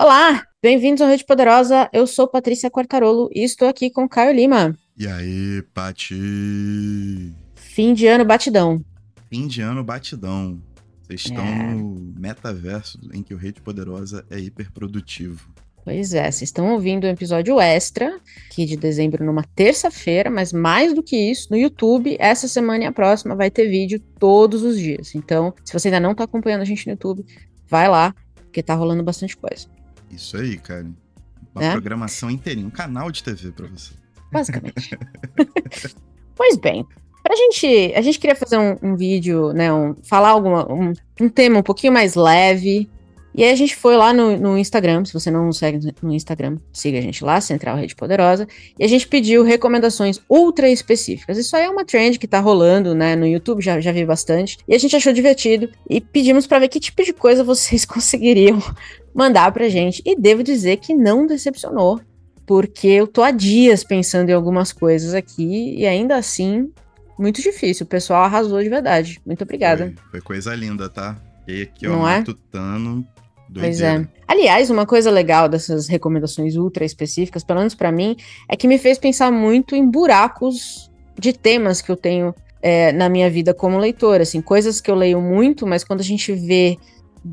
Olá, bem-vindos ao Rede Poderosa. Eu sou Patrícia Quartarolo e estou aqui com Caio Lima. E aí, Pati? Fim de ano batidão. Fim de ano batidão. Vocês estão É. no metaverso em que o Rede Poderosa é hiperprodutivo. Pois é, vocês estão ouvindo um episódio extra, aqui de dezembro, numa terça-feira, mas mais do que isso, no YouTube, essa semana e a próxima vai ter vídeo todos os dias. Então, se você ainda não está acompanhando a gente no YouTube, vai lá, porque tá rolando bastante coisa. Isso aí, cara. Uma Né? programação inteirinha, um canal de TV pra você. basicamente. pois bem, pra gente, a gente queria fazer um, um vídeo, né, um, falar alguma, um, um tema um pouquinho mais leve, e aí a gente foi lá no, no Instagram, se você não nos segue no Instagram, siga a gente lá, Central Rede Poderosa, e a gente pediu recomendações ultra específicas. Isso aí é uma trend que tá rolando, né, no YouTube, já, já vi bastante, e a gente achou divertido, e pedimos pra ver que tipo de coisa vocês conseguiriam mandar pra gente, e devo dizer que não decepcionou, porque eu tô há dias pensando em algumas coisas aqui e ainda assim, muito difícil. O pessoal arrasou de verdade. Muito obrigada. Foi, foi coisa linda, tá? E aqui, ó, Não é? matutano. Pois é. Aliás, uma coisa legal dessas recomendações ultra específicas, pelo menos pra mim, é que me fez pensar muito em buracos de temas que eu tenho é, na minha vida como leitora, assim, coisas que eu leio muito, mas quando a gente vê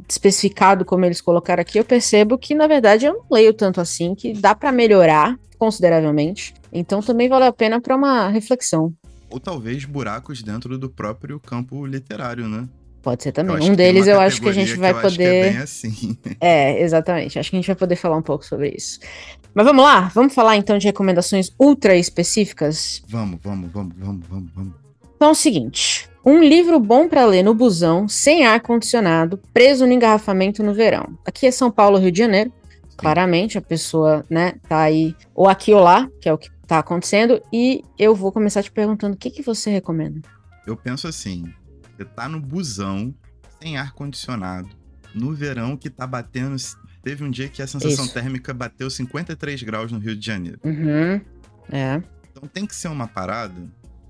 especificado como eles colocaram aqui, eu percebo que na verdade eu não leio tanto assim, que dá pra melhorar consideravelmente. Então também vale a pena pra uma reflexão. Ou talvez buracos dentro do próprio campo literário, né? Pode ser também. Um deles eu acho que a gente vai é poder. bem assim. É, exatamente. Acho que a gente vai poder falar um pouco sobre isso. Mas vamos lá? Vamos falar então de recomendações ultra específicas? Vamos, vamos, vamos, vamos, vamos, vamos. Então é o seguinte: um livro bom pra ler no busão, sem ar-condicionado, preso no engarrafamento no verão. Aqui é São Paulo, Rio de Janeiro. Claramente a pessoa, né, tá aí ou aqui ou lá, que é o que tá acontecendo. E eu vou começar te perguntando o que, que você recomenda. Eu penso assim, você tá no busão, sem ar-condicionado, no verão que tá batendo. Teve um dia que a sensação Isso. térmica bateu 53 graus no Rio de Janeiro. Uhum. É. Então tem que ser uma parada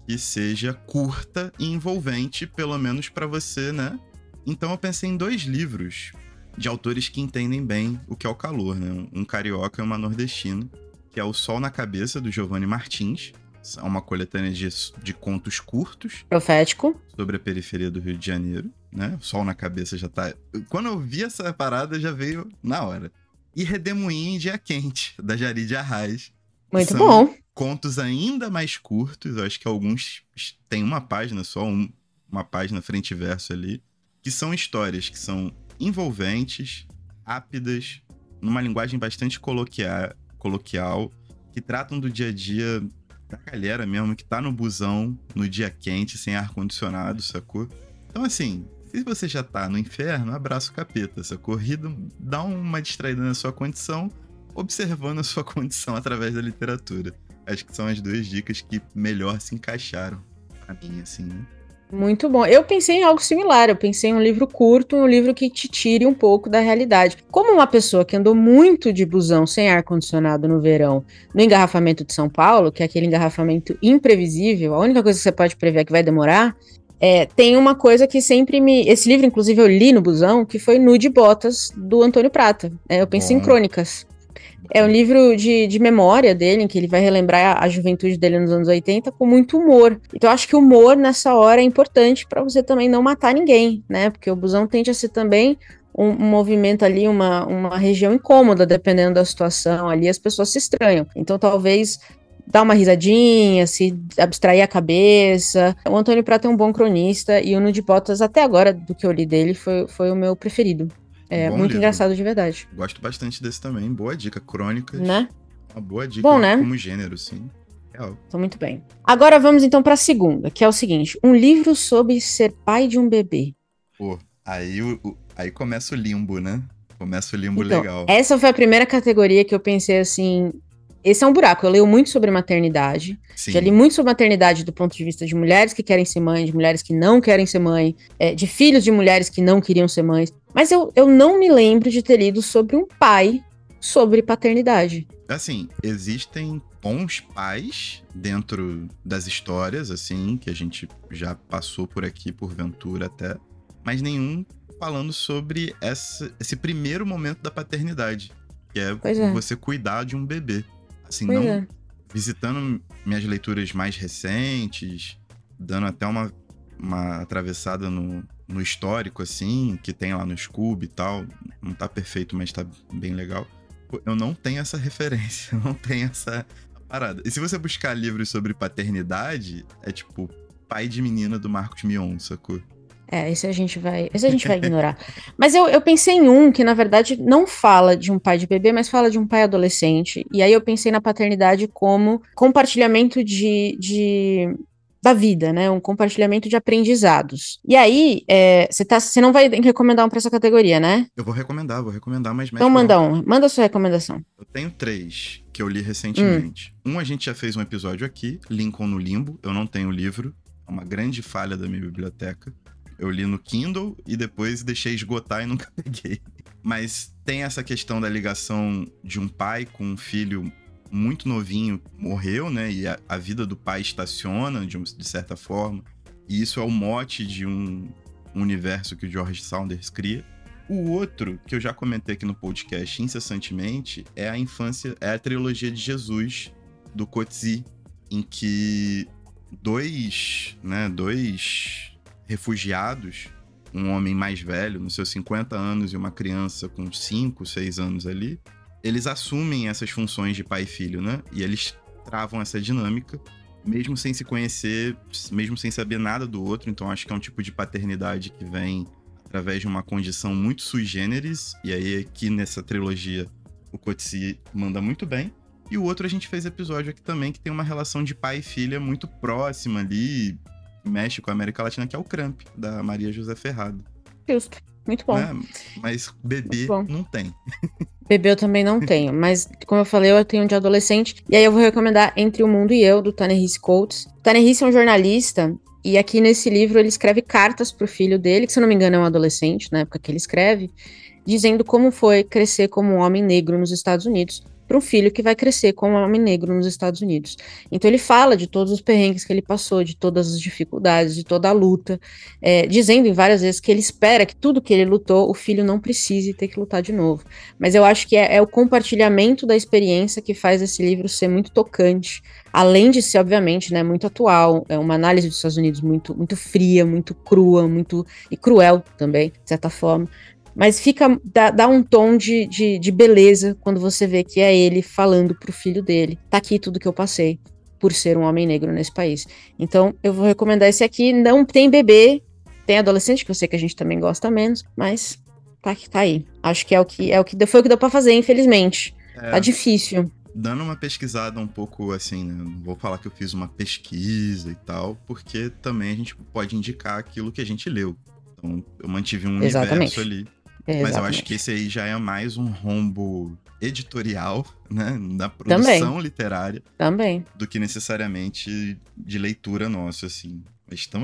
que seja curta e envolvente, pelo menos pra você, né? Então eu pensei em dois livros de autores que entendem bem o que é o calor, né? Um carioca e uma nordestina, que é O Sol na Cabeça, do Giovanni Martins. É uma coletânea de, de contos curtos Profético. sobre a periferia do Rio de Janeiro, né? O sol na cabeça já tá. Quando eu vi essa parada, já veio na hora. E Redemoinho em Dia Quente, da Jari de Arraes. Muito São bom. Contos ainda mais curtos, acho que alguns têm uma página só, um- uma página frente e verso ali, que são histórias que são envolventes, rápidas, numa linguagem bastante coloquia- coloquial, que tratam do dia a dia da galera mesmo, que tá no busão, no dia quente, sem ar-condicionado, sacou? Então, assim, se você já tá no inferno, abraça o capeta, sacou? Ri do- Dá uma distraída na sua condição, observando a sua condição através da literatura. Acho que são as duas dicas que melhor se encaixaram pra mim, assim, né? Muito bom. Eu pensei em algo similar. Eu pensei em um livro curto, um livro que te tire um pouco da realidade. Como uma pessoa que andou muito de busão sem ar-condicionado no verão, no engarrafamento de São Paulo, que é aquele engarrafamento imprevisível, a única coisa que você pode prever é que vai demorar. é, tem uma coisa que sempre me. Esse livro, inclusive, eu li no busão, que foi Nude Botas, do Antônio Prata. É, eu pensei em crônicas. É um livro de, de memória dele, em que ele vai relembrar a, a juventude dele nos anos 80 com muito humor. Então, acho que o humor nessa hora é importante para você também não matar ninguém, né? Porque o busão tende a ser também um, um movimento ali, uma, uma região incômoda, dependendo da situação. Ali as pessoas se estranham. Então, talvez dar uma risadinha, se abstrair a cabeça. O Antônio Prata é um bom cronista e o Nude Botas, até agora, do que eu li dele, foi, foi o meu preferido. É Bom muito livro. engraçado de verdade, Gosto bastante desse também. Boa dica. Crônicas. né? Uma boa dica Bom, né? como gênero, sim. Real. Então, muito bem. Agora vamos então para a segunda, que é o seguinte: um livro sobre ser pai de um bebê. Pô, aí, o, o- aí começa o limbo, né? Começa o limbo Então, legal. Essa foi a primeira categoria que eu pensei assim. Esse é um buraco. Eu leio muito sobre maternidade. Sim. Já li muito sobre maternidade do ponto de vista de mulheres que querem ser mãe, de mulheres que não querem ser mãe, é, de filhos de mulheres que não queriam ser mães. Mas eu, eu não me lembro de ter lido sobre um pai sobre paternidade. Assim, existem bons pais dentro das histórias, assim, que a gente já passou por aqui, porventura até, mas nenhum falando sobre essa- esse primeiro momento da paternidade. que é, é. você cuidar de um bebê. Assim, pois não é. visitando minhas leituras mais recentes, dando até uma, uma atravessada no, no histórico, assim, que tem lá no Scooby e tal. Não tá perfeito, mas tá bem legal. Eu não tenho essa referência, não tenho essa parada. E se você buscar livros sobre paternidade, é tipo Pai de Menina do Marcos Mion, sacou? É, esse a gente vai, esse a gente vai ignorar. Mas eu, eu pensei em um que, na verdade, não fala de um pai de bebê, mas fala de um pai adolescente. E aí eu pensei na paternidade como compartilhamento de, de da vida, né? Um compartilhamento de aprendizados. E aí, é, você é, tá, não vai recomendar um para essa categoria, né? Eu vou recomendar, vou recomendar, mas então manda um, manda a sua recomendação. Eu tenho três que eu li recentemente. Hum. Um a gente já fez um episódio aqui, Lincoln no Limbo. Eu não tenho o livro, é uma grande falha da minha biblioteca. Eu li no Kindle e depois deixei esgotar e nunca peguei. Mas tem essa questão da ligação de um pai com um filho muito novinho morreu, né? E a, a vida do pai estaciona de, de, certa forma. E isso é o mote de um, um universo que o George Saunders cria. O outro, que eu já comentei aqui no podcast incessantemente, é a infância, é a trilogia de Jesus, do Coetzee, em que dois, né, dois refugiados, um homem mais velho, nos seus 50 anos, e uma criança com 5, 6 anos ali, eles assumem essas funções de pai e filho, né? E eles travam essa dinâmica, mesmo sem se conhecer, mesmo sem saber nada do outro. Então acho que é um tipo de paternidade que vem através de uma condição muito sui generis. E aí aqui nessa trilogia o Coetzee manda muito bem. E o outro a gente fez episódio aqui também que tem uma relação de pai e filha muito próxima ali, México, América Latina, que é o Cramp, da Maria José Ferrado. Justo. Muito bom. Né? Mas bebê não tem. Bebê eu também não tenho, mas como eu falei, eu tenho um de adolescente. E aí eu vou recomendar Entre o Mundo e Eu, do Tanner Coates. O é um jornalista e aqui nesse livro ele escreve cartas pro filho dele, que se eu não me engano é um adolescente, na época que ele escreve, dizendo como foi crescer como um homem negro nos Estados Unidos para um filho que vai crescer como um homem negro nos Estados Unidos. Então ele fala de todos os perrengues que ele passou, de todas as dificuldades, de toda a luta, é, dizendo em várias vezes que ele espera que tudo que ele lutou, o filho não precise ter que lutar de novo. Mas eu acho que é, é o compartilhamento da experiência que faz esse livro ser muito tocante, além de ser, obviamente, né, muito atual, é uma análise dos Estados Unidos muito, muito fria, muito crua, muito e cruel também, de certa forma. Mas fica. dá, dá um tom de, de, de, beleza quando você vê que é ele falando pro filho dele. Tá aqui tudo que eu passei por ser um homem negro nesse país. Então, eu vou recomendar esse aqui. Não tem bebê, tem adolescente, que eu sei que a gente também gosta menos, mas tá, tá aí. Acho que é o que é o que foi o que deu pra fazer, infelizmente. É, tá difícil. Dando uma pesquisada um pouco assim, né? Não vou falar que eu fiz uma pesquisa e tal, porque também a gente pode indicar aquilo que a gente leu. Então, eu mantive um Exatamente. universo ali é, Mas eu acho que esse aí já é mais um rombo editorial, né? Da produção Também. literária. Também. Do que necessariamente de leitura nossa, assim.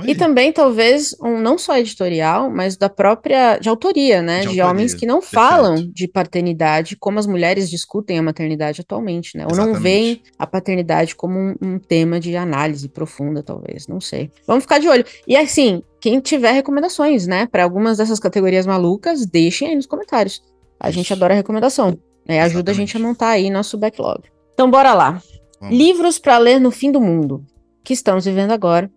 E também, talvez, um não só editorial, mas da própria. de autoria, né? De, de autoria, homens que não perfeito. falam de paternidade como as mulheres discutem a maternidade atualmente, né? Ou Exatamente. não veem a paternidade como um, um, tema de análise profunda, talvez. Não sei. Vamos ficar de olho. E assim, quem tiver recomendações, né? Para algumas dessas categorias malucas, deixem aí nos comentários. A Isso. gente adora recomendação. Né? Ajuda a gente a montar aí nosso backlog. Então, bora lá. Vamos. Livros para ler no fim do mundo, que estamos vivendo agora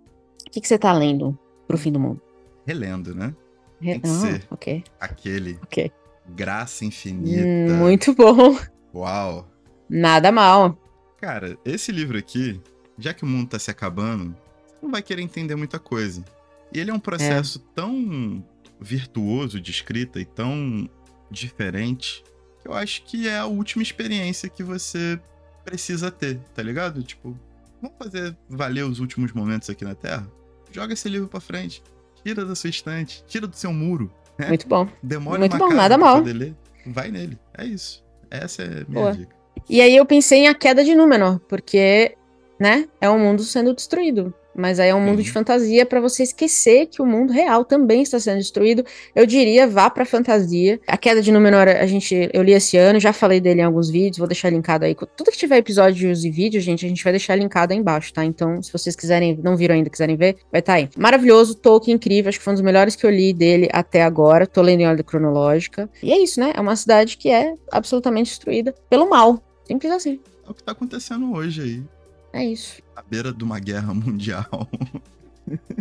que, que você tá lendo pro fim do mundo? Relendo, né? Tem que ah, ser okay. aquele okay. Graça Infinita. Hum, muito bom. Uau. Nada mal. Cara, esse livro aqui, já que o mundo tá se acabando, você não vai querer entender muita coisa. E ele é um processo é. tão virtuoso de escrita e tão diferente que eu acho que é a última experiência que você precisa ter, tá ligado? Tipo, vamos fazer valer os últimos momentos aqui na Terra? Joga esse livro pra frente. Tira da sua estante, tira do seu muro. Né? Muito bom. Demora Muito bom, nada mal. Ler. Vai nele. É isso. Essa é a minha Boa. dica. E aí eu pensei em A Queda de Númenor, porque, né, é um mundo sendo destruído. Mas aí é um mundo de fantasia para você esquecer que o mundo real também está sendo destruído. Eu diria, vá pra fantasia. A Queda de Númenor, a gente, eu li esse ano, já falei dele em alguns vídeos, vou deixar linkado aí. Tudo que tiver episódios e vídeos, gente, a gente vai deixar linkado aí embaixo, tá? Então, se vocês quiserem, não viram ainda, quiserem ver, vai estar tá aí. Maravilhoso, Tolkien incrível, acho que foi um dos melhores que eu li dele até agora. Tô lendo em ordem cronológica. E é isso, né? É uma cidade que é absolutamente destruída pelo mal. Simples assim. É o que tá acontecendo hoje aí. É isso. À beira de uma guerra mundial.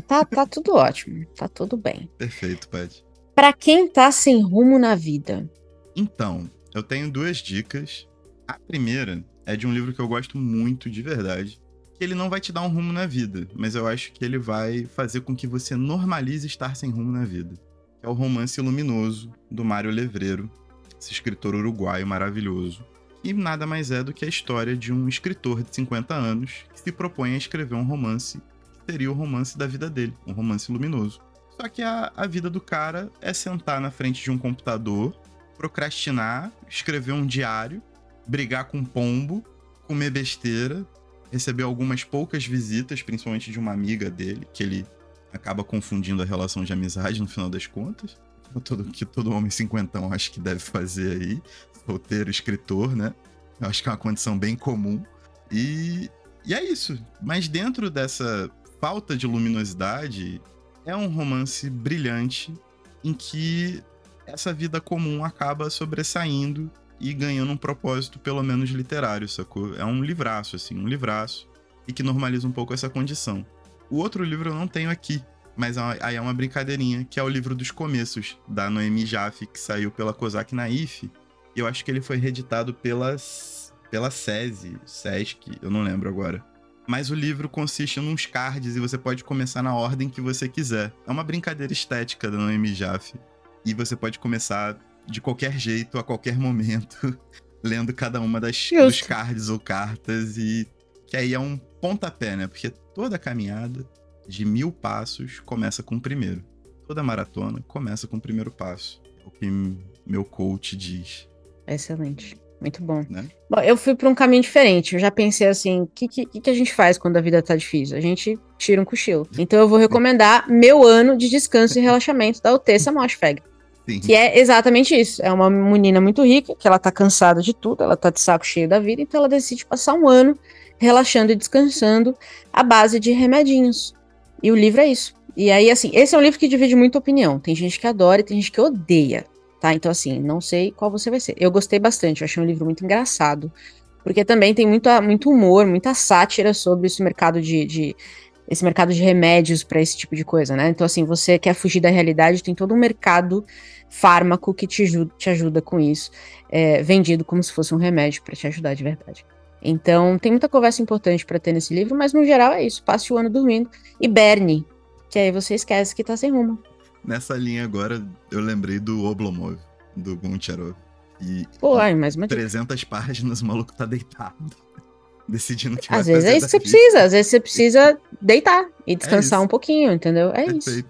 Tá, tá tudo ótimo. Tá tudo bem. Perfeito, Pat. Pra quem tá sem rumo na vida? Então, eu tenho duas dicas. A primeira é de um livro que eu gosto muito, de verdade. Que ele não vai te dar um rumo na vida, mas eu acho que ele vai fazer com que você normalize estar sem rumo na vida. É o romance Luminoso, do Mário Levreiro, esse escritor uruguaio maravilhoso e nada mais é do que a história de um escritor de 50 anos que se propõe a escrever um romance que seria o romance da vida dele, um romance luminoso. Só que a, a vida do cara é sentar na frente de um computador, procrastinar, escrever um diário, brigar com um pombo, comer besteira, receber algumas poucas visitas, principalmente de uma amiga dele, que ele acaba confundindo a relação de amizade no final das contas. Todo, que todo homem cinquentão acho que deve fazer aí roteiro, escritor, né? Eu acho que é uma condição bem comum. E, e é isso. Mas dentro dessa falta de luminosidade, é um romance brilhante em que essa vida comum acaba sobressaindo e ganhando um propósito, pelo menos literário, sacou? É um livraço, assim, um livraço, e que normaliza um pouco essa condição. O outro livro eu não tenho aqui, mas aí é uma brincadeirinha, que é o livro dos começos, da Noemi Jaffe, que saiu pela Kozak Naif, e eu acho que ele foi reeditado pelas, pela SESI, SESC, eu não lembro agora. Mas o livro consiste em uns cards e você pode começar na ordem que você quiser. É uma brincadeira estética da Noemi Jaffe. E você pode começar de qualquer jeito, a qualquer momento, lendo cada uma das, dos cards ou cartas. E que aí é um pontapé, né? Porque toda caminhada de mil passos começa com o primeiro. Toda maratona começa com o primeiro passo. É o que meu coach diz. Excelente. Muito bom. Né? Bom, eu fui para um caminho diferente. Eu já pensei assim: o que, que, que, a gente faz quando a vida tá difícil? A gente tira um cochilo. Então eu vou recomendar meu ano de descanso e relaxamento da Otessa Moshfeg. Sim. Que é exatamente isso. É uma menina muito rica, que ela tá cansada de tudo, ela tá de saco cheio da vida, então ela decide passar um ano relaxando e descansando à base de remedinhos. E o livro é isso. E aí, assim, esse é um livro que divide muita opinião. Tem gente que adora e tem gente que odeia tá? Então, assim, não sei qual você vai ser. Eu gostei bastante, eu achei um livro muito engraçado, porque também tem muito, muito humor, muita sátira sobre esse mercado de, de esse mercado de remédios para esse tipo de coisa, né? Então, assim, você quer fugir da realidade, tem todo um mercado fármaco que te ajuda, te ajuda com isso, é, vendido como se fosse um remédio para te ajudar de verdade. Então, tem muita conversa importante para ter nesse livro, mas no geral é isso. Passe o ano dormindo. E Berne, que aí você esquece que tá sem rumo. Nessa linha agora, eu lembrei do Oblomov, do Goncharov. E Pô, ai, mas 300 páginas, o maluco tá deitado. Decidindo que Às vezes é isso que você precisa, às vezes você precisa deitar e descansar é um pouquinho, entendeu? É Perfeito. isso.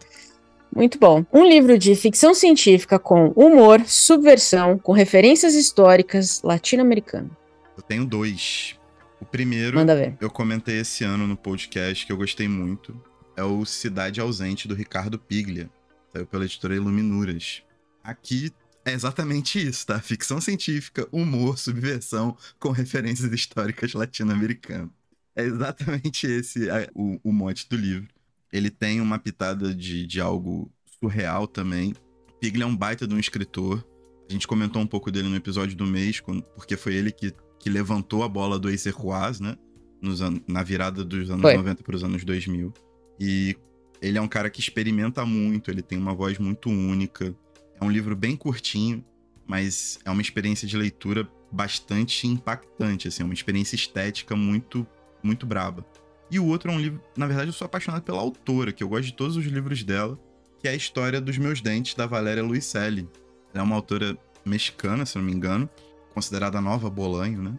Muito bom. Um livro de ficção científica com humor, subversão, com referências históricas latino-americano. Eu tenho dois. O primeiro, eu comentei esse ano no podcast que eu gostei muito. É o Cidade Ausente, do Ricardo Piglia. Saiu pela editora Iluminuras. Aqui é exatamente isso, tá? Ficção científica, humor, subversão com referências históricas latino-americanas. É exatamente esse a, o, o mote do livro. Ele tem uma pitada de, de algo surreal também. Pigli é um baita de um escritor. A gente comentou um pouco dele no episódio do mês, porque foi ele que, que levantou a bola do Acer Ruaz, né? Nos na virada dos anos foi. 90 para os anos 2000. E ele é um cara que experimenta muito, ele tem uma voz muito única. É um livro bem curtinho, mas é uma experiência de leitura bastante impactante, assim, é uma experiência estética muito, muito braba. E o outro é um livro, na verdade, eu sou apaixonado pela autora, que eu gosto de todos os livros dela, que é a História dos Meus Dentes, da Valéria Luiselli. Ela é uma autora mexicana, se não me engano, considerada nova Bolanho, né?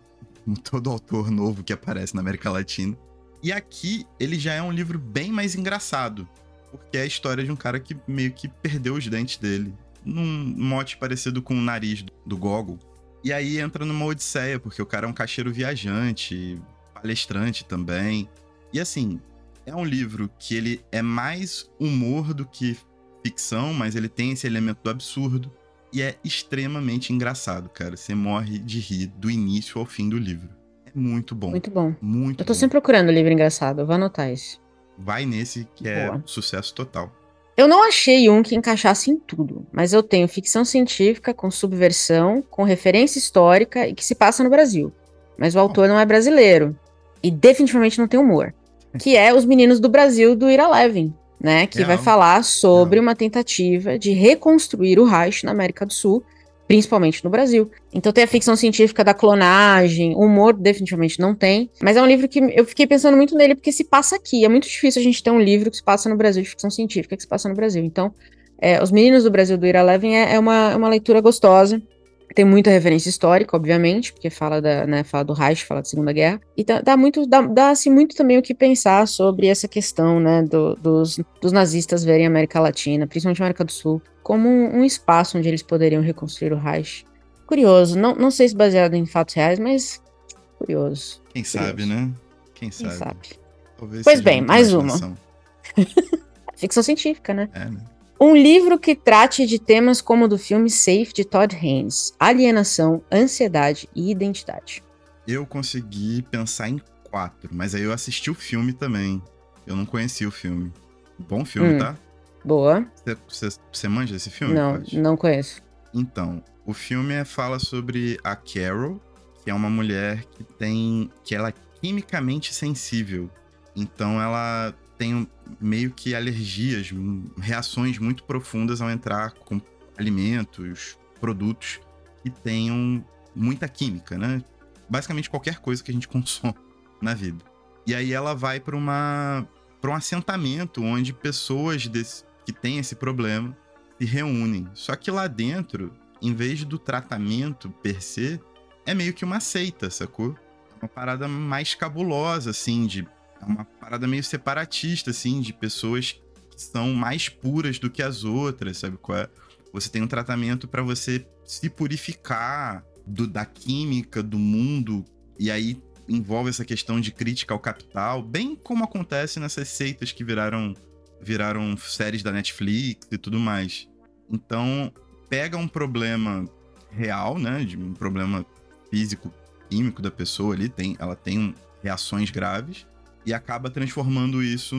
Como todo autor novo que aparece na América Latina. E aqui ele já é um livro bem mais engraçado, porque é a história de um cara que meio que perdeu os dentes dele, num mote parecido com o nariz do Gogol. E aí entra numa odisseia, porque o cara é um caixeiro viajante, palestrante também. E assim, é um livro que ele é mais humor do que ficção, mas ele tem esse elemento do absurdo. E é extremamente engraçado, cara. Você morre de rir do início ao fim do livro. É muito bom. Muito bom. Muito Eu tô bom. sempre procurando livro engraçado, eu vou anotar isso. Vai nesse que é Boa. sucesso total. Eu não achei um que encaixasse em tudo, mas eu tenho ficção científica com subversão, com referência histórica e que se passa no Brasil. Mas o autor não é brasileiro. E definitivamente não tem humor. Que é Os Meninos do Brasil, do Ira Levin, né? Que vai Real. falar sobre Real. uma tentativa de reconstruir o Reich na América do Sul, principalmente no Brasil. Então tem a ficção científica da clonagem, o humor definitivamente não tem. Mas é um livro que eu fiquei pensando muito nele porque se passa aqui. É muito difícil a gente ter um livro que se passa no Brasil, de ficção científica que se passa no Brasil. Então, é, Os Meninos do Brasil do Ira Levin é, é uma, é uma leitura gostosa. Tem muita referência histórica, obviamente, porque fala da, né, fala do Reich, fala da Segunda Guerra. E dá, dá muito, dá, dá assim, muito também o que pensar sobre essa questão, né, do- dos, dos nazistas verem a América Latina, principalmente a América do Sul, como um, um espaço onde eles poderiam reconstruir o Reich. Curioso, não, não sei se baseado em fatos reais, mas curioso, Quem sabe, né? Quem quem sabe? sabe. Talvez Pois seja bem, mais uma. Ficção científica, né? É, né? Um livro que trate de temas como o do filme Safe de Todd Haynes, alienação, ansiedade e identidade. Eu consegui pensar em quatro, mas aí eu assisti o filme também. Eu não conhecia o filme. Bom filme, Hum. tá? Boa? Você- manja esse filme? Não, Paty? não conheço. Então, o filme é- fala sobre a Carol, que é uma mulher que tem. que ela é quimicamente sensível. Então ela um- meio que alergias, reações muito profundas ao entrar com alimentos, produtos que tenham muita química, né? Basicamente qualquer coisa que a gente consome na vida. E aí ela vai para uma para um assentamento onde pessoas desse- que têm esse problema se reúnem. Só que lá dentro, em vez do tratamento per se, é meio que uma seita, sacou? É uma parada mais cabulosa, assim, de. É uma parada meio separatista, assim, de pessoas que são mais puras do que as outras, sabe qual é? Você tem um tratamento pra você se purificar do, da química, do mundo, e aí envolve essa questão de crítica ao capital, bem como acontece nessas seitas que viraram viraram séries da Netflix e tudo mais. Então, pega um problema real, né, de um problema físico, químico da pessoa ali, tem, ela tem reações graves e acaba transformando isso,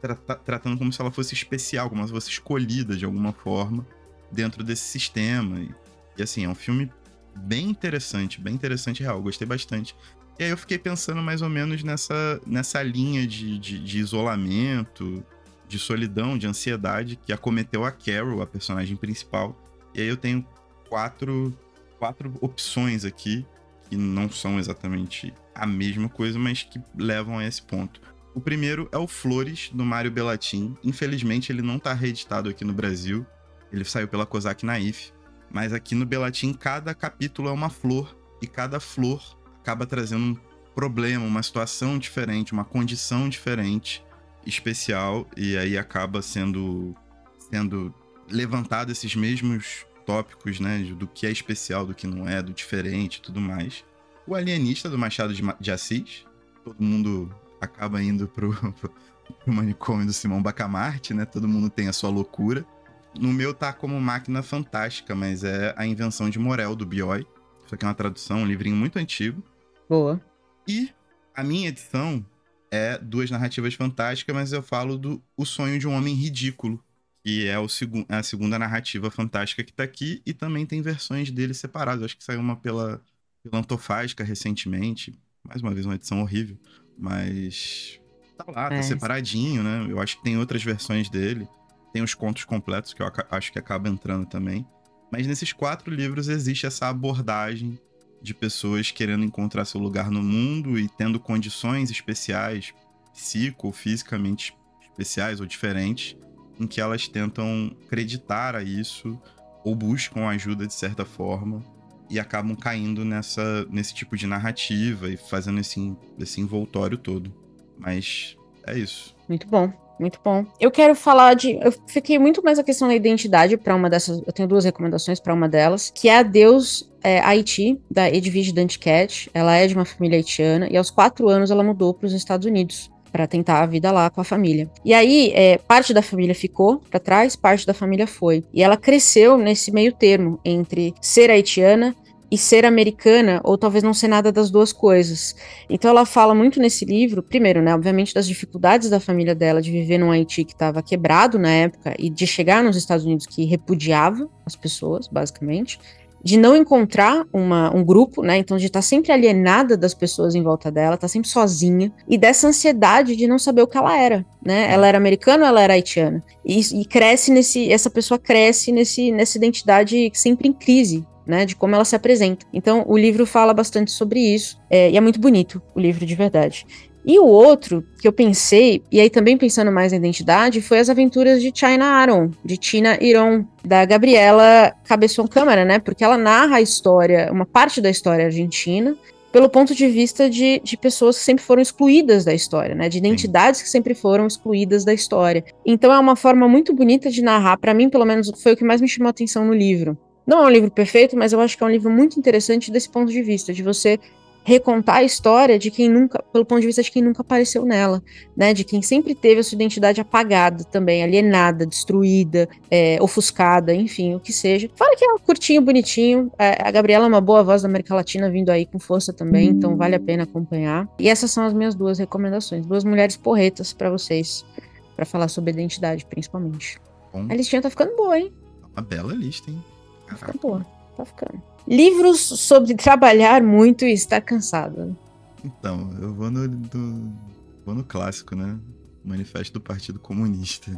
tra- tra- tratando como se ela fosse especial, como se fosse escolhida de alguma forma dentro desse sistema. E, e, assim, é um filme bem interessante, bem interessante real, gostei bastante. E aí eu fiquei pensando mais ou menos nessa, nessa linha de, de, de isolamento, de solidão, de ansiedade que acometeu a Carol, a personagem principal. E aí eu tenho quatro, quatro opções aqui que não são exatamente a mesma coisa, mas que levam a esse ponto. O primeiro é o Flores, do Mário Bellatin. Infelizmente, ele não está reeditado aqui no Brasil. Ele saiu pela Kozak Naif. Mas aqui no Bellatin, cada capítulo é uma flor. E cada flor acaba trazendo um problema, uma situação diferente, uma condição diferente, especial. E aí acaba sendo, sendo levantado esses mesmos tópicos, né? Do que é especial, do que não é, do diferente e tudo mais. O Alienista, do Machado de, de Assis. Todo mundo acaba indo pro, pro, pro manicômio do Simão Bacamarte, né? Todo mundo tem a sua loucura. No meu tá como Máquina Fantástica, mas é a invenção de Morel, do Bioy. Isso aqui é uma tradução, um livrinho muito antigo. Boa. E a minha edição é duas narrativas fantásticas, mas eu falo do O Sonho de um Homem Ridículo, que é o segu a segunda narrativa fantástica que tá aqui, e também tem versões dele separadas. Acho que saiu uma pela, pela Antofágica recentemente. Mais uma vez, uma edição horrível. Mas tá lá, tá É. separadinho, né? Eu acho que tem outras versões dele. Tem os contos completos, que eu acho que acaba entrando também. Mas nesses quatro livros existe essa abordagem de pessoas querendo encontrar seu lugar no mundo e tendo condições especiais, psico ou fisicamente especiais ou diferentes, em que elas tentam acreditar a isso ou buscam ajuda de certa forma e acabam caindo nessa, nesse tipo de narrativa e fazendo esse, esse envoltório todo. Mas é isso. Muito bom, muito bom. Eu quero falar de. Eu fiquei muito mais a questão da identidade para uma dessas. Eu tenho duas recomendações para uma delas, que é a Deus é, Haiti, da Edwige Danticat. Ela é de uma família haitiana e aos quatro anos ela mudou para os Estados Unidos. Para tentar a vida lá com a família. E aí, é, parte da família ficou para trás, parte da família foi. E ela cresceu nesse meio termo entre ser haitiana e ser americana, ou talvez não ser nada das duas coisas. Então ela fala muito nesse livro, primeiro, né, obviamente das dificuldades da família dela de viver num Haiti que estava quebrado na época e de chegar nos Estados Unidos que repudiava as pessoas, basicamente de não encontrar uma, um grupo, né? Então, de estar tá sempre alienada das pessoas em volta dela, tá sempre sozinha, e dessa ansiedade de não saber o que ela era, né? Ela era americana ou ela era haitiana? E, e cresce nesse. Essa pessoa cresce nesse, nessa identidade sempre em crise, né, de como ela se apresenta. Então, o livro fala bastante sobre isso, é, e é muito bonito o livro de verdade. E o outro que eu pensei, e aí também pensando mais na identidade, foi as aventuras de China Aaron, de Tina Iron, da Gabriela Cabeçon Câmara, né? Porque ela narra a história, uma parte da história argentina, pelo ponto de vista de, de pessoas que sempre foram excluídas da história, né? De identidades que sempre foram excluídas da história. Então é uma forma muito bonita de narrar, para mim, pelo menos, foi o que mais me chamou a atenção no livro. Não é um livro perfeito, mas eu acho que é um livro muito interessante desse ponto de vista, de você recontar a história de quem nunca, pelo ponto de vista de quem nunca apareceu nela, né? De quem sempre teve a sua identidade apagada também, alienada, destruída, é, ofuscada, enfim, o que seja. Fala que é um curtinho, bonitinho. É, a Gabriela é uma boa voz da América Latina vindo aí com força também, então vale a pena acompanhar. E essas são as minhas duas recomendações, duas mulheres porretas para vocês, para falar sobre identidade, principalmente. Bom. A listinha tá ficando boa, hein? Uma bela lista, hein? Tá ficando boa, tá ficando. Livros sobre trabalhar muito e estar cansado. Então, eu vou no, do, vou no clássico, né? Manifesto do Partido Comunista.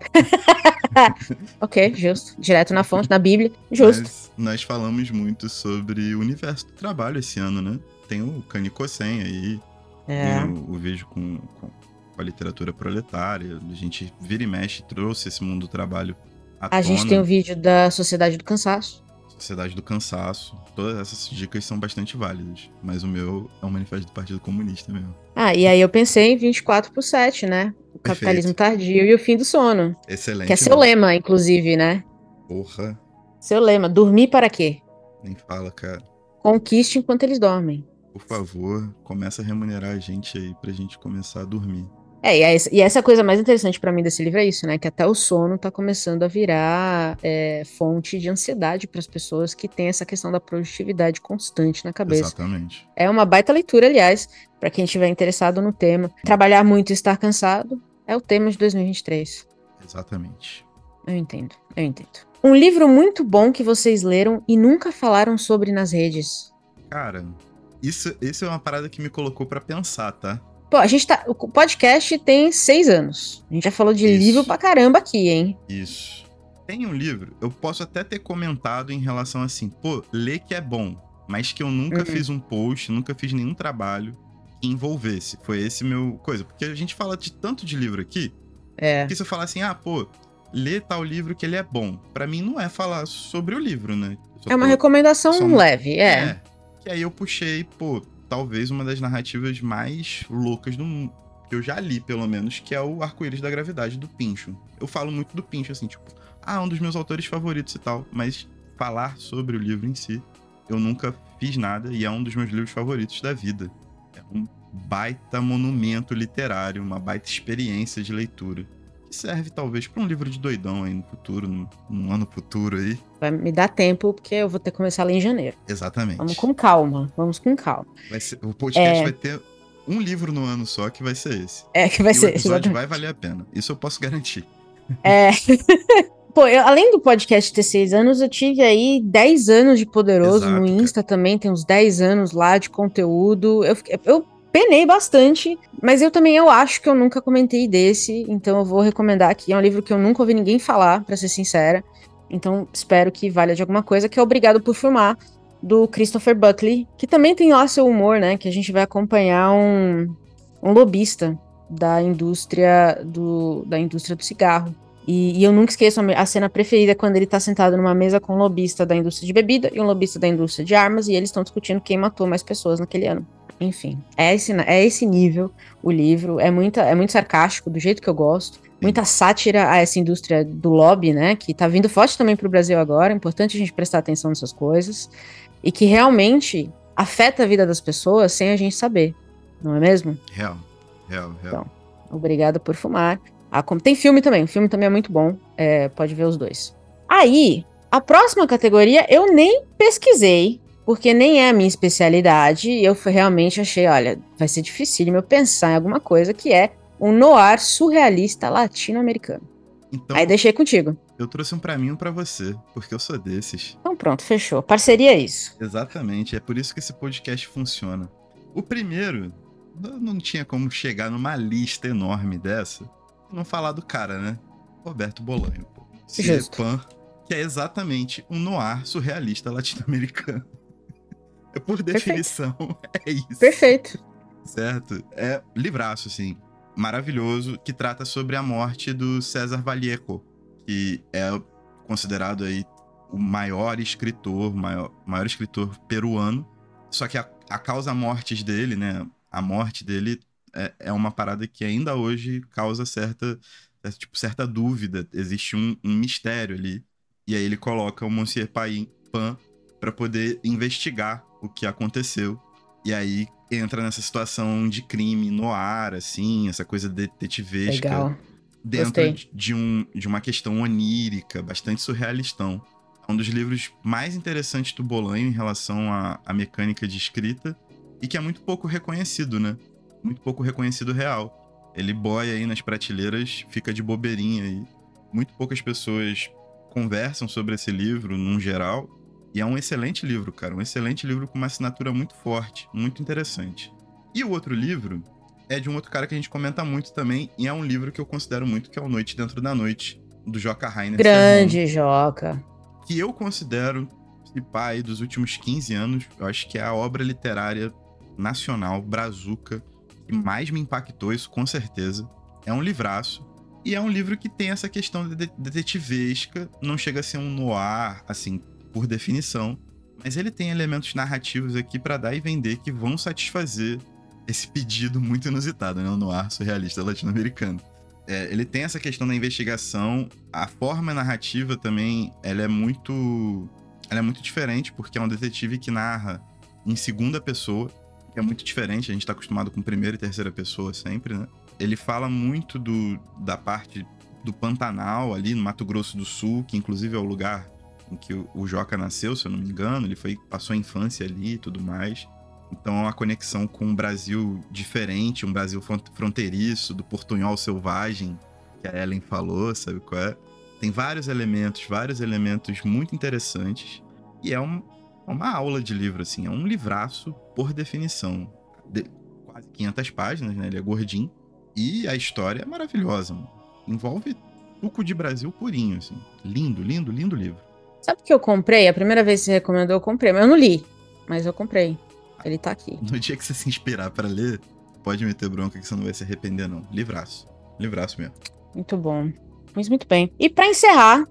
ok, justo. Direto na fonte, na Bíblia. Justo. Mas nós falamos muito sobre o universo do trabalho esse ano, né? Tem o Kaniko-sen aí. É. Tem o, o vídeo com, com, a literatura proletária. A gente vira e mexe, trouxe esse mundo do trabalho a tona. gente tem o vídeo da Sociedade do Cansaço. Sociedade do Cansaço. Todas essas dicas são bastante válidas. Mas o meu é um manifesto do Partido Comunista mesmo. Ah, e aí eu pensei em 24 por 7, né? O Perfeito. capitalismo tardio e o fim do sono. Excelente. Que é seu lema, inclusive, né? Porra. Seu lema. Dormir para quê? Nem fala, cara. Conquiste enquanto eles dormem. Por favor, começa a remunerar a gente aí pra gente começar a dormir. É, e, essa, e essa é a coisa mais interessante para mim desse livro é isso, né? Que até o sono tá começando a virar é, fonte de ansiedade para as pessoas que têm essa questão da produtividade constante na cabeça. Exatamente. É uma baita leitura, aliás, para quem estiver interessado no tema. Trabalhar muito e estar cansado é o tema de 2023. Exatamente. Eu entendo, eu entendo. Um livro muito bom que vocês leram e nunca falaram sobre nas redes. Cara, isso, isso é uma parada que me colocou para pensar, tá? Pô, a gente tá. O podcast tem seis anos. A gente já falou de Isso. livro pra caramba aqui, hein? Isso. Tem um livro, eu posso até ter comentado em relação assim, pô, lê que é bom, mas que eu nunca uhum. fiz um post, nunca fiz nenhum trabalho que envolvesse. Foi esse meu coisa. Porque a gente fala de tanto de livro aqui, é. que se eu falar assim, ah, pô, lê tal livro que ele é bom. para mim não é falar sobre o livro, né? É uma recomendação leve, é. é. Que aí eu puxei, pô, talvez uma das narrativas mais loucas do mundo. Que eu já li, pelo menos, que é o Arco-Íris da Gravidade do Pincho. Eu falo muito do Pincho, assim, tipo, ah, um dos meus autores favoritos e tal. Mas falar sobre o livro em si, eu nunca fiz nada e é um dos meus livros favoritos da vida. É um baita monumento literário, uma baita experiência de leitura serve talvez para um livro de doidão aí no futuro, num, num, ano futuro aí. Vai me dar tempo, porque eu vou ter que começar ler em janeiro. Exatamente. Vamos com calma, vamos com calma. Ser, o podcast é... vai ter um livro no ano só que vai ser esse. É, que vai e ser. O episódio vai valer a pena. Isso eu posso garantir. É. Pô, eu, além do podcast ter seis anos, eu tive aí 10 anos de Poderoso Exato, no Insta cara. também, tem uns 10 anos lá de conteúdo. Eu, eu penei bastante, mas eu também eu acho que eu nunca comentei desse, então eu vou recomendar aqui. É um livro que eu nunca ouvi ninguém falar, para ser sincera. Então espero que valha de alguma coisa, que é Obrigado por Fumar, do Christopher Buckley, que também tem lá seu humor, né? Que a gente vai acompanhar um, um lobista da indústria do, da indústria do cigarro. E, e, eu nunca esqueço a cena preferida quando ele tá sentado numa mesa com um lobista da indústria de bebida e um lobista da indústria de armas, e eles estão discutindo quem matou mais pessoas naquele ano. Enfim, é esse, é esse nível o livro. É, muita, é muito sarcástico, do jeito que eu gosto. Muita sátira a essa indústria do lobby, né? Que tá vindo forte também pro Brasil agora. É importante a gente prestar atenção nessas coisas. E que realmente afeta a vida das pessoas sem a gente saber. Não é mesmo? Real, real, real. Então, Obrigada por fumar. Ah, tem filme também, o filme também é muito bom. É, pode ver os dois. Aí, a próxima categoria eu nem pesquisei, porque nem é a minha especialidade. E eu realmente achei, olha, vai ser difícil eu pensar em alguma coisa que é um noir surrealista latino-americano. Então, Aí deixei contigo. Eu trouxe um para mim e um pra você, porque eu sou desses. Então pronto, fechou. Parceria é isso. Exatamente, é por isso que esse podcast funciona. O primeiro, não tinha como chegar numa lista enorme dessa e não falar do cara, né? Roberto Bolanho. Cinepan, que é exatamente um noir surrealista latino-americano. Por definição, Perfeito. é isso. Perfeito. Certo? É livraço, assim, maravilhoso, que trata sobre a morte do César Vallejo, que é considerado aí o maior escritor, maior, maior escritor peruano. Só que a, a causa mortes dele, né? A morte dele é, é uma parada que ainda hoje causa certa, tipo, certa dúvida. Existe um, um mistério ali. E aí ele coloca o Monsieur Pan para poder investigar o que aconteceu. E aí entra nessa situação de crime no ar, assim, essa coisa detetivesca. Legal. Dentro de, um, de uma questão onírica, bastante surrealistão. É um dos livros mais interessantes do Bolanho em relação à, à mecânica de escrita e que é muito pouco reconhecido, né? Muito pouco reconhecido real. Ele boia aí nas prateleiras, fica de bobeirinha aí. Muito poucas pessoas conversam sobre esse livro, num geral, e é um excelente livro, cara. Um excelente livro com uma assinatura muito forte, muito interessante. E o outro livro é de um outro cara que a gente comenta muito também, e é um livro que eu considero muito, que é O Noite Dentro da Noite, do Joca Rainer. Grande Serrano, Joca. Que eu considero, se pai dos últimos 15 anos, eu acho que é a obra literária nacional, brazuca, que mais me impactou, isso com certeza. É um livraço. E é um livro que tem essa questão de detetivesca, não chega a ser um noir, assim, por definição, mas ele tem elementos narrativos aqui para dar e vender que vão satisfazer esse pedido muito inusitado, né? O noir surrealista latino-americano. É, ele tem essa questão da investigação, a forma narrativa também, ela é muito, ela é muito diferente porque é um detetive que narra em segunda pessoa, que é muito diferente. A gente está acostumado com primeira e terceira pessoa sempre, né? Ele fala muito do, da parte do Pantanal ali no Mato Grosso do Sul, que inclusive é o lugar em que o Joca nasceu, se eu não me engano, ele foi passou a infância ali e tudo mais. Então é uma conexão com um Brasil diferente, um Brasil fronteiriço, do portunhol selvagem, que a Ellen falou, sabe qual é? Tem vários elementos, vários elementos muito interessantes. E é um, uma aula de livro, assim, é um livraço por definição. De quase 500 páginas, né? Ele é gordinho. E a história é maravilhosa, mano. Envolve suco de Brasil purinho, assim. Lindo, lindo, lindo livro. Sabe o que eu comprei? A primeira vez que você recomendou, eu comprei. Mas eu não li, mas eu comprei. Ele tá aqui. No dia que você se inspirar para ler, pode meter bronca que você não vai se arrepender, não. Livraço. Livraço mesmo. Muito bom. Mas muito bem. E para encerrar,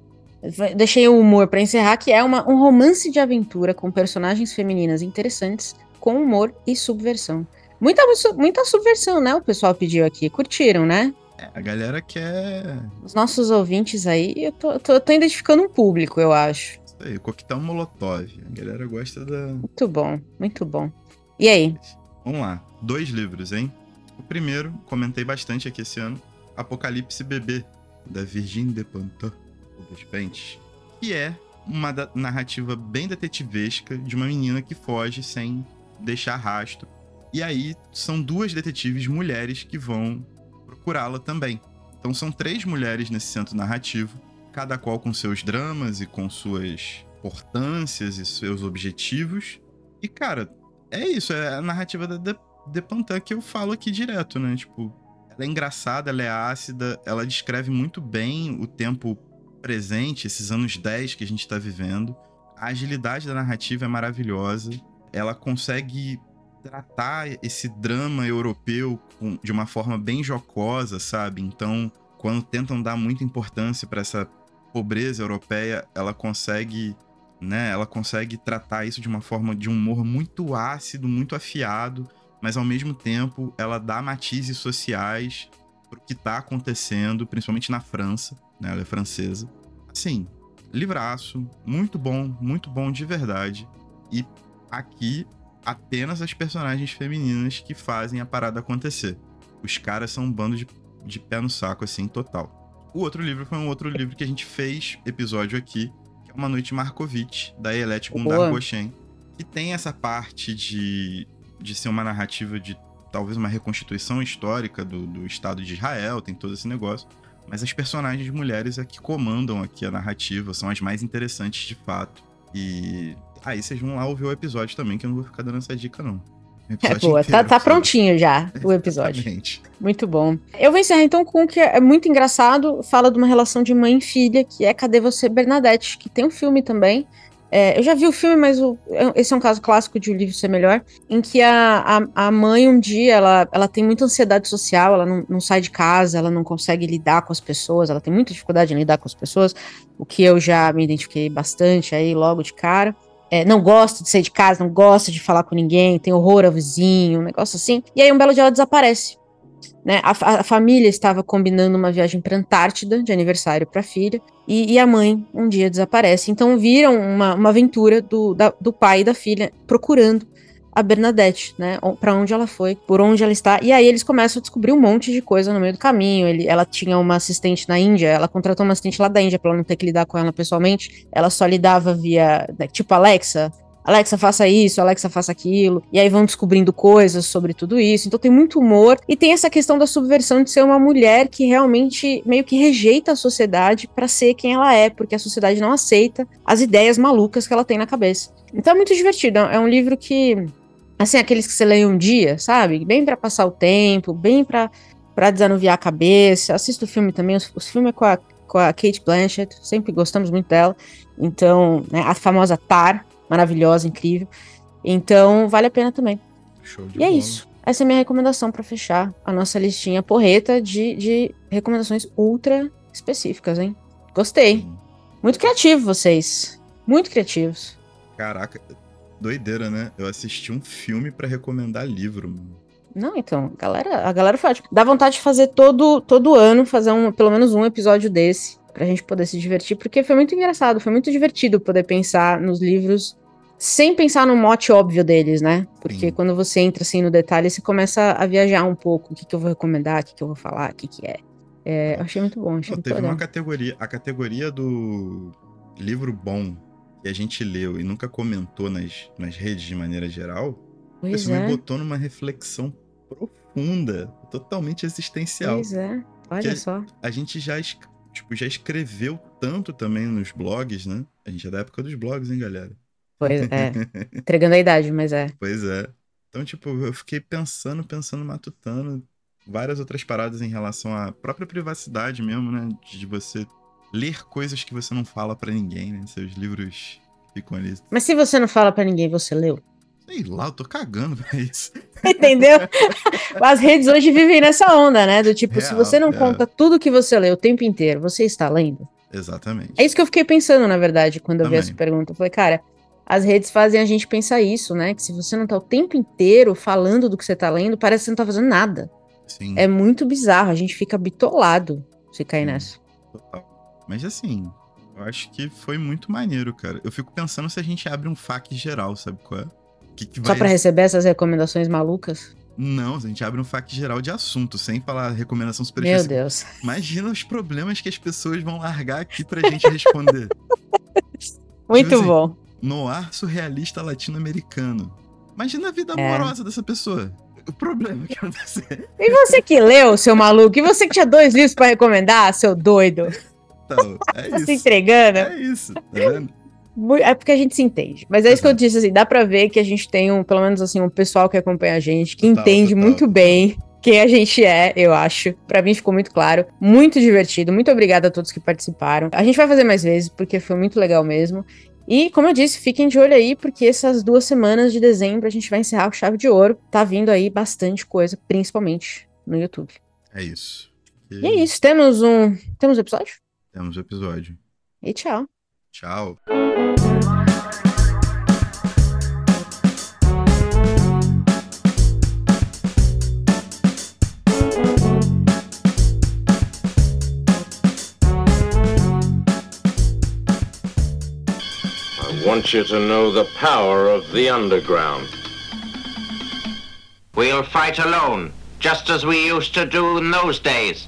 deixei o humor para encerrar, que é uma, um romance de aventura com personagens femininas interessantes, com humor e subversão. Muita, muita subversão, né? O pessoal pediu aqui. Curtiram, né? A galera quer. Os nossos ouvintes aí, eu tô, tô, tô identificando um público, eu acho. Isso aí, coquetel Molotov. A galera gosta da. Muito bom, muito bom. E aí? Vamos lá. Dois livros, hein? O primeiro, comentei bastante aqui esse ano: Apocalipse Bebê, da Virginie Despentes, Despentes, que é uma narrativa bem detetivesca de uma menina que foge sem deixar rastro. E aí são duas detetives mulheres que vão procurá-la também. Então são três mulheres nesse centro narrativo, cada qual com seus dramas e com suas importâncias e seus objetivos. E, cara, é isso, é a narrativa da De, De que eu falo aqui direto, né? Tipo, ela é engraçada, ela é ácida, ela descreve muito bem o tempo presente, esses anos 10 que a gente tá vivendo. A agilidade da narrativa é maravilhosa. Ela consegue tratar esse drama europeu de uma forma bem jocosa, sabe? Então, quando tentam dar muita importância para essa pobreza europeia, ela consegue, né? Ela consegue tratar isso de uma forma de um humor muito ácido, muito afiado, mas ao mesmo tempo ela dá matizes sociais pro que tá acontecendo, principalmente na França, né? Ela é francesa. Assim, livraço, muito bom, muito bom de verdade. E aqui apenas as personagens femininas que fazem a parada acontecer. Os caras são um bando de de pé no saco, assim, total. O outro livro foi um outro livro que a gente fez episódio aqui, que é Uma Noite Markovitch, da Elet Gundar Goshen, que tem essa parte de, de ser uma narrativa de talvez uma reconstituição histórica do, do Estado de Israel, tem todo esse negócio. Mas as personagens mulheres é que comandam aqui a narrativa, são as mais interessantes de fato. E aí vocês vão lá ouvir o episódio também, que eu não vou ficar dando essa dica, não. É boa, tá, tá prontinho já o episódio. Exatamente. Muito bom. Eu vou encerrar então com o que é muito engraçado, fala de uma relação de mãe e filha, que é Cadê Você, Bernadette, que tem um filme também. É, eu já vi o filme, mas o, esse é um caso clássico de o livro ser melhor, em que a, a, a, mãe um dia ela, ela tem muita ansiedade social, ela não, não sai de casa, ela não consegue lidar com as pessoas, ela tem muita dificuldade em lidar com as pessoas, o que eu já me identifiquei bastante aí logo de cara é, não gosta de sair de casa, não gosta de falar com ninguém, tem horror ao vizinho, um negócio assim. E aí um belo dia ela desaparece. Né? A, a família estava combinando uma viagem para Antártida de aniversário para a filha e, e, a mãe um dia desaparece. Então viram uma, uma aventura do, da, do pai e da filha procurando a Bernadette, né? Para onde ela foi, por onde ela está. E aí eles começam a descobrir um monte de coisa no meio do caminho. Ele, ela tinha uma assistente na Índia, ela contratou uma assistente lá da Índia para ela não ter que lidar com ela pessoalmente. Ela só lidava via, né, tipo Alexa, Alexa, faça isso, Alexa, faça aquilo. E aí vão descobrindo coisas sobre tudo isso. Então tem muito humor. E tem essa questão da subversão de ser uma mulher que realmente meio que rejeita a sociedade para ser quem ela é, porque a sociedade não aceita as ideias malucas que ela tem na cabeça. Então é muito divertido. É um livro que assim, aqueles que você lê um dia, sabe? Bem para passar o tempo, bem para para desanuviar a cabeça. Assisto o filme também, os, os filmes com a, com a Kate Blanchett, sempre gostamos muito dela. Então, né, a famosa Tar, maravilhosa, incrível. Então, vale a pena também. Show de e é bola. é isso. Essa é a minha recomendação para fechar a nossa listinha porreta de, de recomendações ultra específicas, hein? Gostei. Muito criativo vocês. Muito criativos. Caraca, doideira, né? Eu assisti um filme para recomendar livro, mano. Não, então, a galera, a galera faz. Dá vontade de fazer todo, todo ano, fazer um, pelo menos um episódio desse, pra gente poder se divertir, porque foi muito engraçado, foi muito divertido poder pensar nos livros sem pensar no mote óbvio deles, né? Porque Sim. quando você entra assim no detalhe, você começa a viajar um pouco. O que, que eu vou recomendar, o que, que eu vou falar, o que, que é. é eu achei muito bom. Achei muito teve legal. uma categoria, a categoria do livro bom que a gente leu e nunca comentou nas, nas redes de maneira geral, pois isso é. me botou numa reflexão profunda, totalmente existencial. Pois é, olha só. A, gente já, tipo, já escreveu tanto também nos blogs, né? A gente é da época dos blogs, hein, galera? Pois é. Entregando a idade, mas é. Pois é. Então, tipo, eu fiquei pensando, pensando, matutando várias outras paradas em relação à própria privacidade mesmo, né? De você ler coisas que você não fala para ninguém, né? Seus livros ficam ali. Mas se você não fala para ninguém, você leu? Sei lá, eu tô cagando pra isso. Entendeu? As redes hoje vivem nessa onda, né? Do tipo, Real, se você não é. conta tudo que você lê o tempo inteiro, você está lendo? Exatamente. É isso que eu fiquei pensando, na verdade, quando eu Também. vi essa pergunta. Eu falei, cara, as redes fazem a gente pensar isso, né? Que se você não tá o tempo inteiro falando do que você tá lendo, parece que você não tá fazendo nada. Sim. É muito bizarro, a gente fica bitolado se cair Sim. nessa. Total. Mas assim, eu acho que foi muito maneiro, cara. Eu fico pensando se a gente abre um FAQ geral, sabe qual é? Que que vai... Só pra receber essas recomendações malucas? Não, a gente abre um FAQ geral de assunto, sem falar recomendação super Meu Deus. Imagina os problemas que as pessoas vão largar aqui pra gente responder. muito tipo assim, bom. Noir surrealista latino-americano. Imagina a vida é. amorosa dessa pessoa. O problema que aconteceu. E você que leu, seu maluco? E você que tinha dois livros para recomendar, seu doido? Então, é tá isso. se entregando. É isso, tá vendo? É porque a gente se entende. Mas é isso que eu disse, assim, dá pra ver que a gente tem um, pelo menos assim, um pessoal que acompanha a gente, que total, entende total. muito bem quem a gente é, eu acho. Para mim ficou muito claro, muito divertido. Muito obrigada a todos que participaram. A gente vai fazer mais vezes porque foi muito legal mesmo. E, como eu disse, fiquem de olho aí, porque essas duas semanas de dezembro a gente vai encerrar com chave de ouro. Tá vindo aí bastante coisa, principalmente no YouTube. É isso. E, e é isso. Temos um. Temos um episódio? Temos o episódio. E tchau. Tchau. Want you to know the power of the underground. We'll fight alone, just as we used to do in those days.